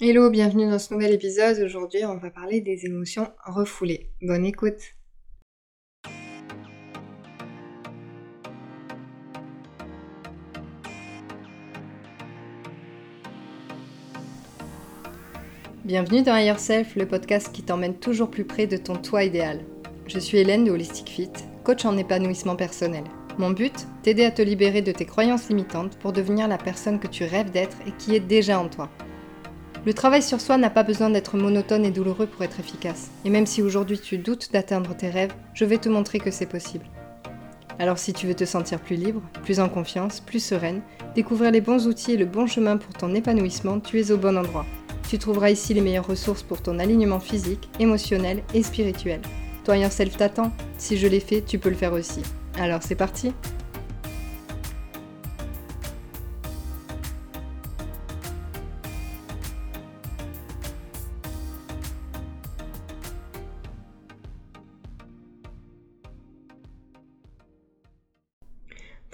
Hello, bienvenue dans ce nouvel épisode. Aujourd'hui, on va parler des émotions refoulées. Bonne écoute. Bienvenue dans Higher Self, le podcast qui t'emmène toujours plus près de ton toi idéal. Je suis Hélène de Holistic Fit, coach en épanouissement personnel. Mon but, t'aider à te libérer de tes croyances limitantes pour devenir la personne que tu rêves d'être et qui est déjà en toi. Le travail sur soi n'a pas besoin d'être monotone et douloureux pour être efficace. Et même si aujourd'hui tu doutes d'atteindre tes rêves, je vais te montrer que c'est possible. Alors si tu veux te sentir plus libre, plus en confiance, plus sereine, découvrir les bons outils et le bon chemin pour ton épanouissement, tu es au bon endroit. Tu trouveras ici les meilleures ressources pour ton alignement physique, émotionnel et spirituel. Toi Self t'attend. Si je l'ai fait, tu peux le faire aussi. Alors c'est parti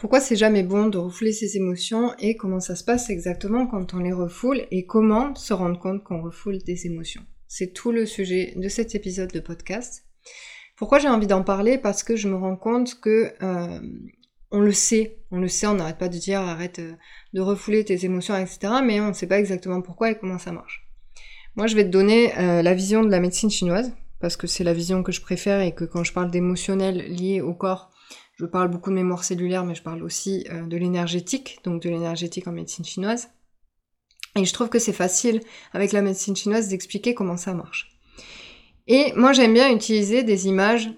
Pourquoi c'est jamais bon de refouler ses émotions et comment ça se passe exactement quand on les refoule et comment se rendre compte qu'on refoule des émotions? C'est tout le sujet de cet épisode de podcast. Pourquoi j'ai envie d'en parler? Parce que je me rends compte que euh, on le sait, on le sait, on n'arrête pas de dire arrête euh, de refouler tes émotions, etc. Mais on ne sait pas exactement pourquoi et comment ça marche. Moi, je vais te donner euh, la vision de la médecine chinoise parce que c'est la vision que je préfère et que quand je parle d'émotionnel lié au corps, je parle beaucoup de mémoire cellulaire, mais je parle aussi euh, de l'énergétique, donc de l'énergétique en médecine chinoise. Et je trouve que c'est facile avec la médecine chinoise d'expliquer comment ça marche. Et moi j'aime bien utiliser des images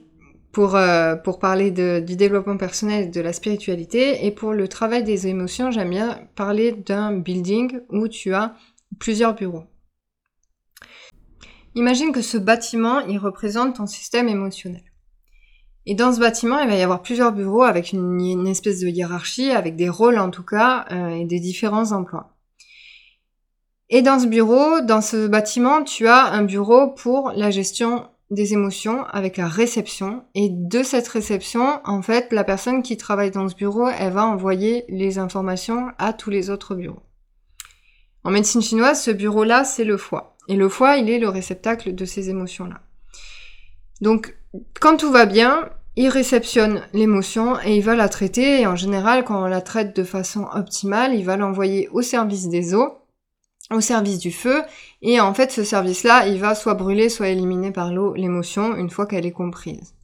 pour, euh, pour parler du développement personnel et de la spiritualité. Et pour le travail des émotions, j'aime bien parler d'un building où tu as plusieurs bureaux. Imagine que ce bâtiment, il représente ton système émotionnel. Et dans ce bâtiment, il va y avoir plusieurs bureaux avec une, espèce de hiérarchie, avec des rôles en tout cas, euh, et des différents emplois. Et dans ce bureau, dans ce bâtiment, tu as un bureau pour la gestion des émotions avec la réception. Et de cette réception, en fait, la personne qui travaille dans ce bureau, elle va envoyer les informations à tous les autres bureaux. En médecine chinoise, ce bureau-là, c'est le foie. Et le foie, il est le réceptacle de ces émotions-là. Donc, quand tout va bien, il réceptionne l'émotion et il va la traiter. Et en général, quand on la traite de façon optimale, il va l'envoyer au service des eaux, au service du feu. Et en fait, ce service-là, il va soit brûler, soit éliminer par l'eau l'émotion une fois qu'elle est comprise.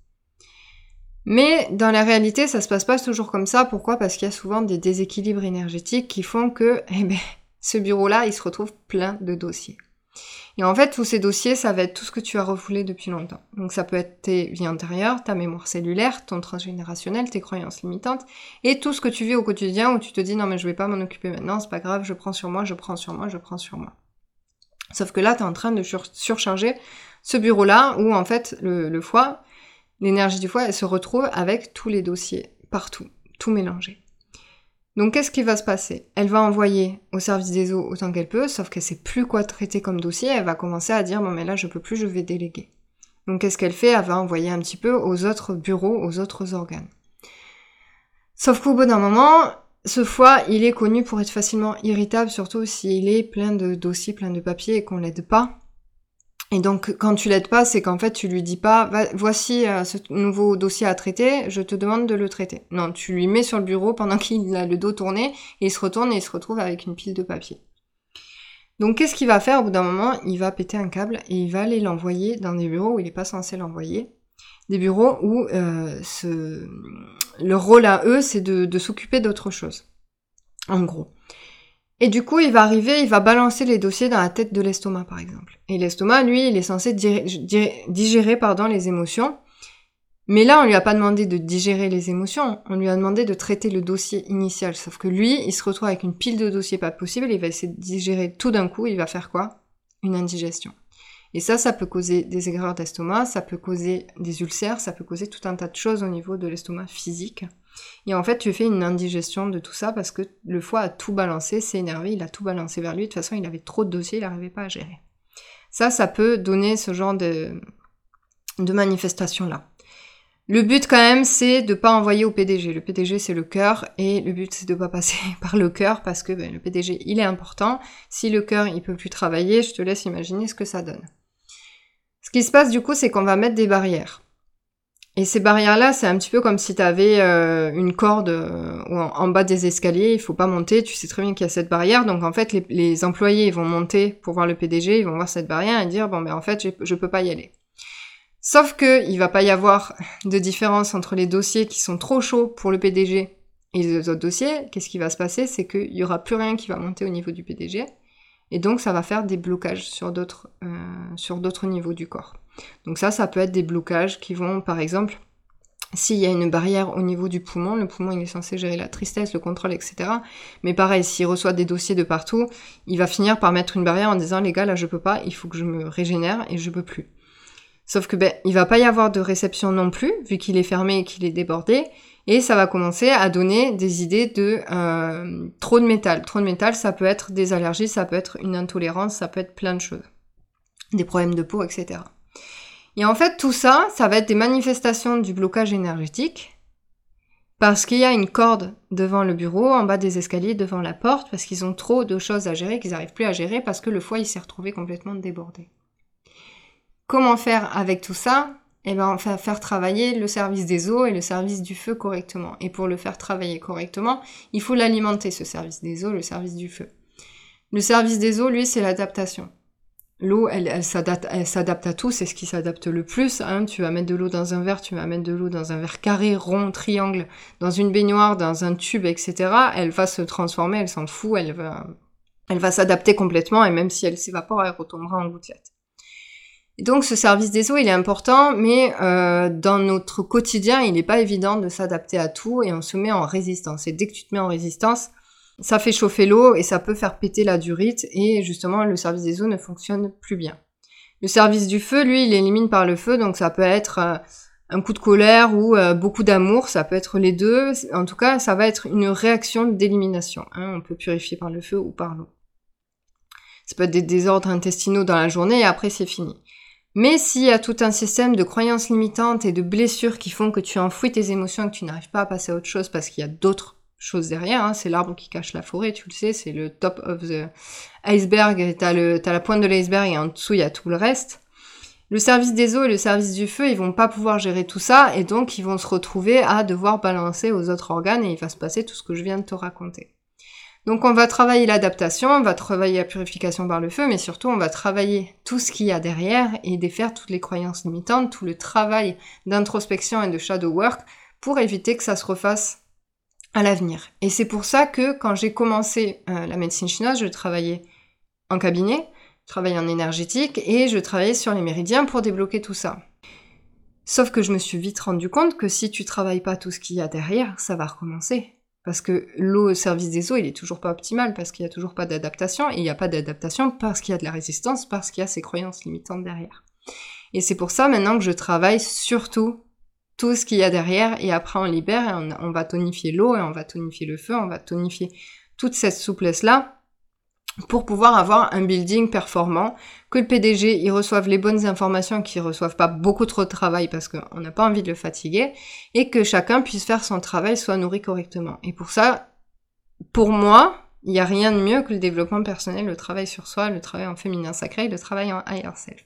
Mais dans la réalité, ça se passe pas toujours comme ça. Pourquoi? Parce qu'il y a souvent des déséquilibres énergétiques qui font que, eh ben, ce bureau-là, il se retrouve plein de dossiers. Et en fait, tous ces dossiers, ça va être tout ce que tu as refoulé depuis longtemps. Donc ça peut être tes vies antérieures, ta mémoire cellulaire, ton transgénérationnel, tes croyances limitantes, et tout ce que tu vis au quotidien où tu te dis non mais je vais pas m'en occuper maintenant, c'est pas grave, je prends sur moi, je prends sur moi, je prends sur moi. Sauf que là, tu es en train de surcharger ce bureau-là où en fait le foie, l'énergie du foie, elle se retrouve avec tous les dossiers partout, tout mélangé. Donc qu'est-ce qui va se passer? Elle va envoyer au service des eaux autant qu'elle peut, sauf qu'elle sait plus quoi traiter comme dossier, elle va commencer à dire bon mais là je peux plus, je vais déléguer. Donc qu'est-ce qu'elle fait? Elle va envoyer un petit peu aux autres bureaux, aux autres organes. Sauf qu'au bout d'un moment, ce foie, il est connu pour être facilement irritable, surtout s'il est plein de dossiers, plein de papiers et qu'on l'aide pas. Et donc, quand tu l'aides pas, c'est qu'en fait, tu lui dis pas, voici euh, ce nouveau dossier à traiter, je te demande de le traiter. Non, tu lui mets sur le bureau pendant qu'il a le dos tourné, et il se retourne et il se retrouve avec une pile de papier. Donc, qu'est-ce qu'il va faire au bout d'un moment? Il va péter un câble et il va aller l'envoyer dans des bureaux où il n'est pas censé l'envoyer. Des bureaux où euh, le rôle à eux, c'est de, de s'occuper d'autre chose. En gros. Et du coup, il va arriver, il va balancer les dossiers dans la tête de l'estomac, par exemple. Et l'estomac, lui, il est censé digérer, pardon, les émotions. Mais là, on lui a pas demandé de digérer les émotions, on lui a demandé de traiter le dossier initial. Sauf que lui, il se retrouve avec une pile de dossiers pas possible, il va essayer de digérer tout d'un coup, il va faire quoi? Une indigestion. Et ça, ça peut causer des aigreurs d'estomac, ça peut causer des ulcères, ça peut causer tout un tas de choses au niveau de l'estomac physique. Et en fait, tu fais une indigestion de tout ça parce que le foie a tout balancé, s'est énervé, il a tout balancé vers lui. De toute façon, il avait trop de dossiers, il n'arrivait pas à gérer. Ça, ça peut donner ce genre de, de manifestation-là. Le but quand même, c'est de pas envoyer au PDG. Le PDG, c'est le cœur, et le but, c'est de pas passer par le cœur, parce que ben, le PDG, il est important. Si le cœur, il peut plus travailler, je te laisse imaginer ce que ça donne. Ce qui se passe du coup, c'est qu'on va mettre des barrières. Et ces barrières-là, c'est un petit peu comme si tu avais euh, une corde euh, en, bas des escaliers, il faut pas monter, tu sais très bien qu'il y a cette barrière, donc en fait les, les, employés vont monter pour voir le PDG, ils vont voir cette barrière et dire bon ben en fait je peux pas y aller. Sauf que il va pas y avoir de différence entre les dossiers qui sont trop chauds pour le PDG et les autres dossiers. Qu'est-ce qui va se passer? C'est qu'il y aura plus rien qui va monter au niveau du PDG, et donc ça va faire des blocages sur d'autres euh, sur d'autres niveaux du corps. Donc ça, ça peut être des blocages qui vont, par exemple, s'il y a une barrière au niveau du poumon, le poumon il est censé gérer la tristesse, le contrôle, etc. Mais pareil, s'il reçoit des dossiers de partout, il va finir par mettre une barrière en disant les gars là je peux pas, il faut que je me régénère et je peux plus. Sauf que ben il va pas y avoir de réception non plus vu qu'il est fermé et qu'il est débordé et ça va commencer à donner des idées de euh, trop de métal. Trop de métal, ça peut être des allergies, ça peut être une intolérance, ça peut être plein de choses, des problèmes de peau, etc. Et en fait, tout ça, ça va être des manifestations du blocage énergétique, parce qu'il y a une corde devant le bureau, en bas des escaliers, devant la porte, parce qu'ils ont trop de choses à gérer qu'ils n'arrivent plus à gérer, parce que le foie, il s'est retrouvé complètement débordé. Comment faire avec tout ça? Eh on va faire travailler le service des eaux et le service du feu correctement. Et pour le faire travailler correctement, il faut l'alimenter, ce service des eaux, le service du feu. Le service des eaux, lui, c'est l'adaptation. L'eau, elle, elle s'adapte à tout, c'est ce qui s'adapte le plus. Hein. Tu vas mettre de l'eau dans un verre, tu vas mettre de l'eau dans un verre carré, rond, triangle, dans une baignoire, dans un tube, etc. Elle va se transformer, elle s'en fout, elle va, elle va s'adapter complètement, et même si elle s'évapore, elle retombera en gouttelette. Donc ce service des eaux, il est important, mais euh, dans notre quotidien, il n'est pas évident de s'adapter à tout, et on se met en résistance. Et dès que tu te mets en résistance, ça fait chauffer l'eau et ça peut faire péter la durite et justement le service des eaux ne fonctionne plus bien. Le service du feu, lui, il élimine par le feu, donc ça peut être euh, un coup de colère ou euh, beaucoup d'amour, ça peut être les deux. En tout cas, ça va être une réaction d'élimination. Hein. On peut purifier par le feu ou par l'eau. Ça peut être des désordres intestinaux dans la journée et après c'est fini. Mais s'il y a tout un système de croyances limitantes et de blessures qui font que tu enfouis tes émotions et que tu n'arrives pas à passer à autre chose parce qu'il y a d'autres chose derrière, hein. c'est l'arbre qui cache la forêt, tu le sais, c'est le top of the iceberg, t'as la pointe de l'iceberg et en dessous il y a tout le reste. Le service des eaux et le service du feu, ils vont pas pouvoir gérer tout ça et donc ils vont se retrouver à devoir balancer aux autres organes et il va se passer tout ce que je viens de te raconter. Donc on va travailler l'adaptation, on va travailler la purification par le feu, mais surtout on va travailler tout ce qu'il y a derrière et défaire toutes les croyances limitantes, tout le travail d'introspection et de shadow work pour éviter que ça se refasse à l'avenir. Et c'est pour ça que quand j'ai commencé euh, la médecine chinoise, je travaillais en cabinet, je travaillais en énergétique et je travaillais sur les méridiens pour débloquer tout ça. Sauf que je me suis vite rendu compte que si tu travailles pas tout ce qu'il y a derrière, ça va recommencer. Parce que l'eau au service des eaux, il est toujours pas optimal parce qu'il y a toujours pas d'adaptation et il n'y a pas d'adaptation parce qu'il y a de la résistance, parce qu'il y a ces croyances limitantes derrière. Et c'est pour ça maintenant que je travaille surtout tout ce qu'il y a derrière et après on libère et on, va tonifier l'eau et on va tonifier le feu, on va tonifier toute cette souplesse-là pour pouvoir avoir un building performant, que le PDG il reçoive les bonnes informations, qu'il reçoive pas beaucoup trop de travail parce qu'on n'a pas envie de le fatiguer, et que chacun puisse faire son travail, soit nourri correctement. Et pour ça, pour moi, il n'y a rien de mieux que le développement personnel, le travail sur soi, le travail en féminin sacré, le travail en higher self.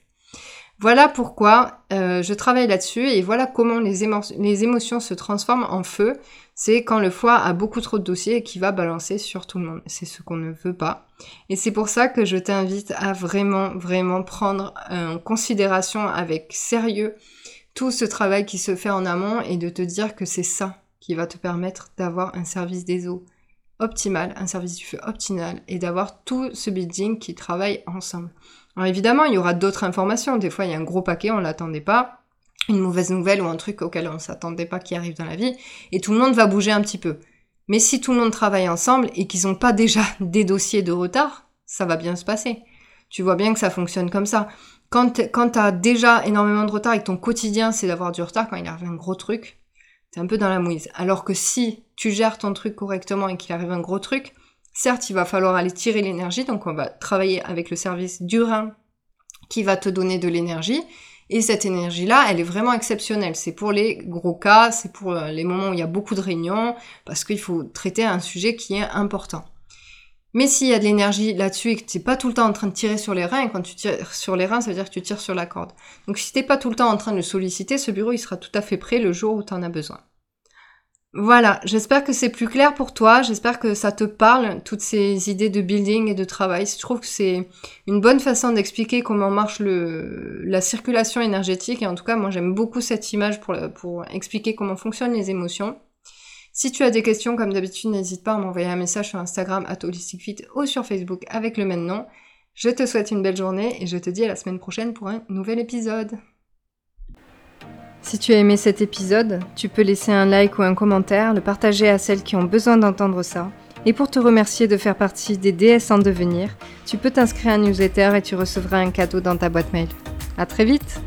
Voilà pourquoi euh, je travaille là-dessus et voilà comment les, émotions se transforment en feu. C'est quand le foie a beaucoup trop de dossiers et qui va balancer sur tout le monde. C'est ce qu'on ne veut pas. Et c'est pour ça que je t'invite à vraiment, vraiment prendre en considération avec sérieux tout ce travail qui se fait en amont et de te dire que c'est ça qui va te permettre d'avoir un service des eaux optimal, un service du feu optimal et d'avoir tout ce building qui travaille ensemble. Alors évidemment, il y aura d'autres informations. Des fois, il y a un gros paquet, on l'attendait pas, une mauvaise nouvelle ou un truc auquel on s'attendait pas qui arrive dans la vie, et tout le monde va bouger un petit peu. Mais si tout le monde travaille ensemble et qu'ils n'ont pas déjà des dossiers de retard, ça va bien se passer. Tu vois bien que ça fonctionne comme ça. Quand, tu as déjà énormément de retard et que ton quotidien c'est d'avoir du retard quand il arrive un gros truc, t'es un peu dans la mouise. Alors que si tu gères ton truc correctement et qu'il arrive un gros truc, Certes, il va falloir aller tirer l'énergie, donc on va travailler avec le service du rein qui va te donner de l'énergie. Et cette énergie-là, elle est vraiment exceptionnelle. C'est pour les gros cas, c'est pour euh, les moments où il y a beaucoup de réunions, parce qu'il faut traiter un sujet qui est important. Mais s'il y a de l'énergie là-dessus et que tu n'es pas tout le temps en train de tirer sur les reins, et quand tu tires sur les reins, ça veut dire que tu tires sur la corde. Donc si tu n'es pas tout le temps en train de le solliciter, ce bureau, il sera tout à fait prêt le jour où tu en as besoin. Voilà, j'espère que c'est plus clair pour toi, j'espère que ça te parle, toutes ces idées de building et de travail. Je trouve que c'est une bonne façon d'expliquer comment marche la circulation énergétique, et en tout cas, moi j'aime beaucoup cette image pour, expliquer comment fonctionnent les émotions. Si tu as des questions, comme d'habitude, n'hésite pas à m'envoyer un message sur Instagram à Fit ou sur Facebook avec le même nom. Je te souhaite une belle journée et je te dis à la semaine prochaine pour un nouvel épisode. Si tu as aimé cet épisode, tu peux laisser un like ou un commentaire, le partager à celles qui ont besoin d'entendre ça. Et pour te remercier de faire partie des DS en devenir, tu peux t'inscrire à un newsletter et tu recevras un cadeau dans ta boîte mail. À très vite!